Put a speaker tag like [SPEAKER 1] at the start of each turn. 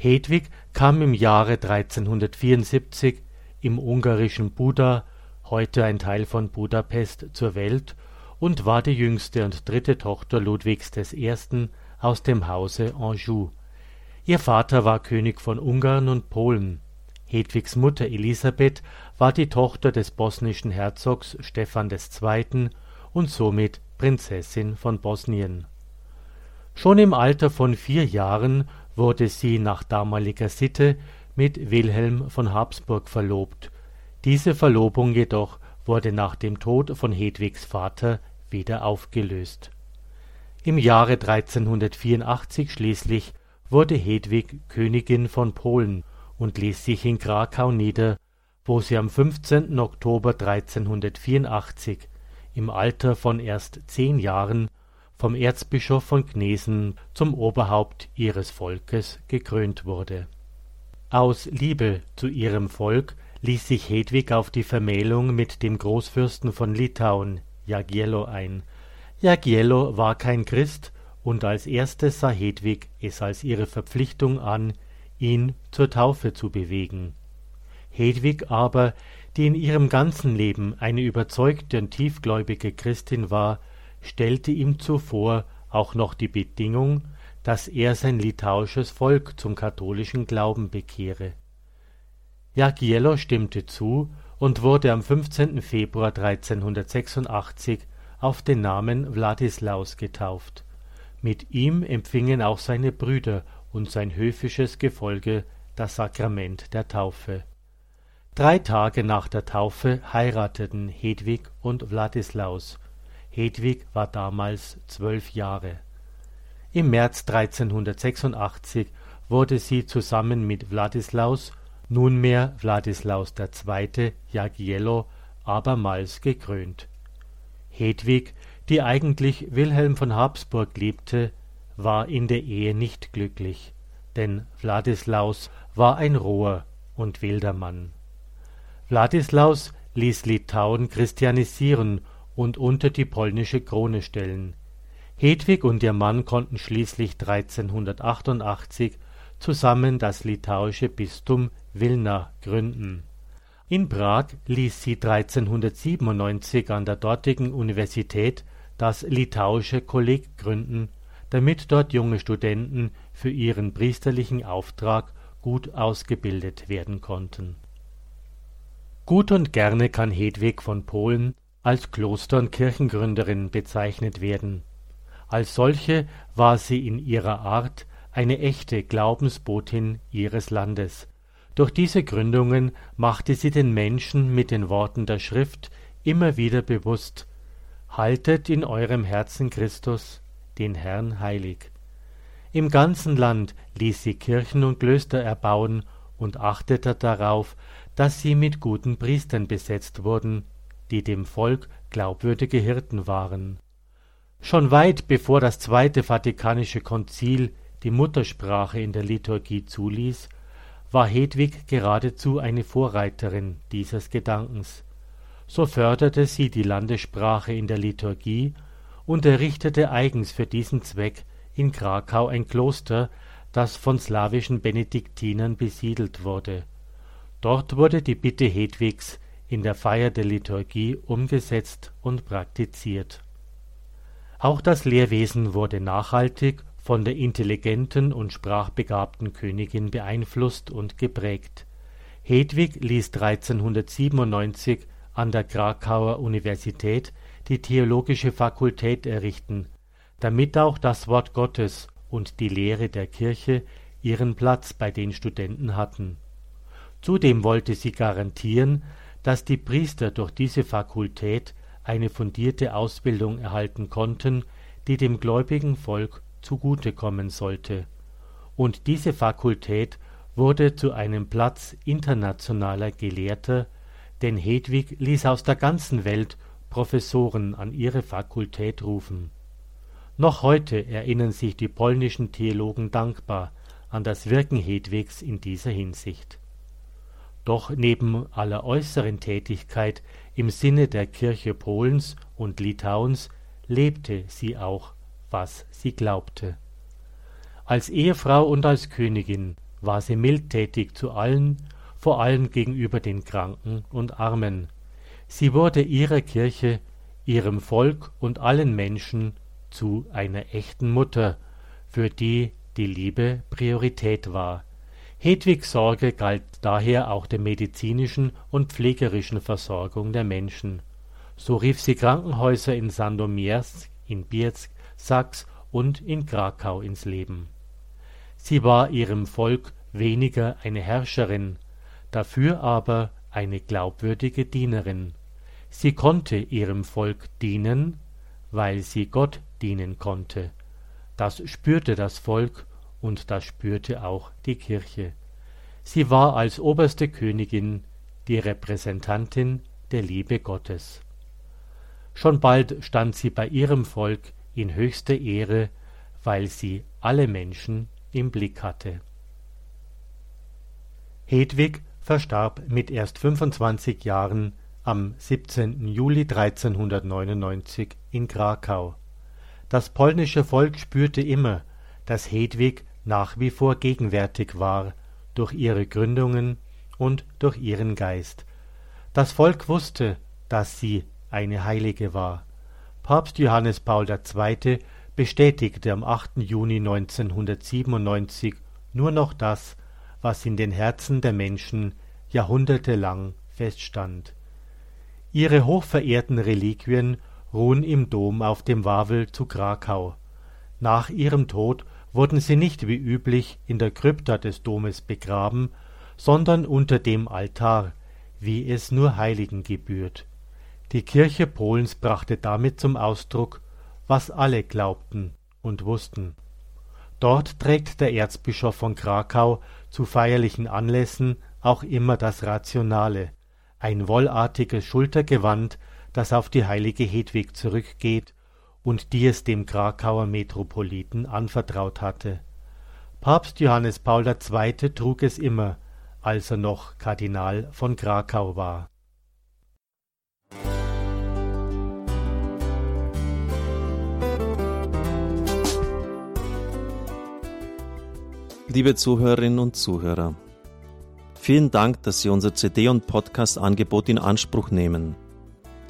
[SPEAKER 1] Hedwig kam im Jahre 1374 im ungarischen Buda, heute ein Teil von Budapest, zur Welt und war die jüngste und dritte Tochter Ludwigs I. aus dem Hause Anjou. Ihr Vater war König von Ungarn und Polen. Hedwigs Mutter Elisabeth war die Tochter des bosnischen Herzogs Stephan II. und somit Prinzessin von Bosnien. Schon im Alter von vier Jahren wurde sie nach damaliger Sitte mit Wilhelm von Habsburg verlobt, diese Verlobung jedoch wurde nach dem Tod von Hedwigs Vater wieder aufgelöst. Im Jahre 1384 schließlich wurde Hedwig Königin von Polen und ließ sich in Krakau nieder, wo sie am 15. Oktober 1384 im Alter von erst zehn Jahren vom Erzbischof von Gnesen zum Oberhaupt ihres Volkes gekrönt wurde. Aus Liebe zu ihrem Volk ließ sich Hedwig auf die Vermählung mit dem Großfürsten von Litauen, Jagiello, ein. Jagiello war kein Christ, und als erstes sah Hedwig es als ihre Verpflichtung an, ihn zur Taufe zu bewegen. Hedwig aber, die in ihrem ganzen Leben eine überzeugte und tiefgläubige Christin war, stellte ihm zuvor auch noch die Bedingung, dass er sein litauisches Volk zum katholischen Glauben bekehre. Jagiełło stimmte zu und wurde am 15. Februar 1386 auf den Namen Wladislaus getauft. Mit ihm empfingen auch seine Brüder und sein höfisches Gefolge das Sakrament der Taufe. Drei Tage nach der Taufe heirateten Hedwig und Wladislaus. Hedwig war damals zwölf Jahre. Im März 1386 wurde sie zusammen mit Wladislaus, nunmehr Wladislaus II. Jagiełło, abermals gekrönt. Hedwig, die eigentlich Wilhelm von Habsburg liebte, war in der Ehe nicht glücklich, denn Wladislaus war ein roher und wilder Mann. Wladislaus ließ Litauen christianisieren und unter die polnische Krone stellen. Hedwig und ihr Mann konnten schließlich 1388 zusammen das litauische Bistum Wilna gründen. In Prag ließ sie 1397 an der dortigen Universität das Litauische Kolleg gründen, damit dort junge Studenten für ihren priesterlichen Auftrag gut ausgebildet werden konnten. Gut und gerne kann Hedwig von Polen als Kloster- und Kirchengründerin bezeichnet werden. Als solche war sie in ihrer Art eine echte Glaubensbotin ihres Landes. Durch diese Gründungen machte sie den Menschen mit den Worten der Schrift immer wieder bewusst Haltet in eurem Herzen Christus, den Herrn heilig. Im ganzen Land ließ sie Kirchen und Klöster erbauen und achtete darauf, dass sie mit guten Priestern besetzt wurden, die dem Volk glaubwürdige Hirten waren. Schon weit bevor das Zweite Vatikanische Konzil die Muttersprache in der Liturgie zuließ, war Hedwig geradezu eine Vorreiterin dieses Gedankens. So förderte sie die Landessprache in der Liturgie und errichtete eigens für diesen Zweck in Krakau ein Kloster, das von slawischen Benediktinern besiedelt wurde. Dort wurde die Bitte Hedwigs in der Feier der Liturgie umgesetzt und praktiziert. Auch das Lehrwesen wurde nachhaltig von der intelligenten und sprachbegabten Königin beeinflusst und geprägt. Hedwig ließ 1397 an der Krakauer Universität die theologische Fakultät errichten, damit auch das Wort Gottes und die Lehre der Kirche ihren Platz bei den Studenten hatten. Zudem wollte sie garantieren, dass die Priester durch diese Fakultät eine fundierte Ausbildung erhalten konnten, die dem gläubigen Volk zugute kommen sollte, und diese Fakultät wurde zu einem Platz internationaler Gelehrter, denn Hedwig ließ aus der ganzen Welt Professoren an ihre Fakultät rufen. Noch heute erinnern sich die polnischen Theologen dankbar an das Wirken Hedwigs in dieser Hinsicht. Doch neben aller äußeren Tätigkeit im Sinne der Kirche Polens und Litauens lebte sie auch was sie glaubte. Als Ehefrau und als Königin war sie mildtätig zu allen, vor allem gegenüber den Kranken und Armen. Sie wurde ihrer Kirche, ihrem Volk und allen Menschen zu einer echten Mutter, für die die Liebe Priorität war. Hedwigs Sorge galt daher auch der medizinischen und pflegerischen Versorgung der Menschen. So rief sie Krankenhäuser in Sandomierz, in Bielsk, Sachs und in Krakau ins Leben. Sie war ihrem Volk weniger eine Herrscherin, dafür aber eine glaubwürdige Dienerin. Sie konnte ihrem Volk dienen, weil sie Gott dienen konnte. Das spürte das Volk und das spürte auch die Kirche. Sie war als oberste Königin die Repräsentantin der Liebe Gottes. Schon bald stand sie bei ihrem Volk in höchster Ehre, weil sie alle Menschen im Blick hatte. Hedwig verstarb mit erst 25 Jahren am 17. Juli 1399 in Krakau. Das polnische Volk spürte immer, dass Hedwig nach wie vor gegenwärtig war, durch ihre Gründungen und durch ihren Geist. Das Volk wusste, dass sie eine Heilige war. Papst Johannes Paul II. bestätigte am 8. Juni 1997 nur noch das, was in den Herzen der Menschen jahrhundertelang feststand. Ihre hochverehrten Reliquien ruhen im Dom auf dem Wawel zu Krakau. Nach ihrem Tod wurden sie nicht wie üblich in der Krypta des Domes begraben, sondern unter dem Altar, wie es nur Heiligen gebührt. Die Kirche Polens brachte damit zum Ausdruck, was alle glaubten und wussten. Dort trägt der Erzbischof von Krakau zu feierlichen Anlässen auch immer das Rationale, ein wollartiges Schultergewand, das auf die heilige Hedwig zurückgeht und die es dem Krakauer Metropoliten anvertraut hatte. Papst Johannes Paul II. trug es immer, als er noch Kardinal von Krakau war.
[SPEAKER 2] Liebe Zuhörerinnen und Zuhörer, vielen Dank, dass Sie unser CD- und Podcast-Angebot in Anspruch nehmen.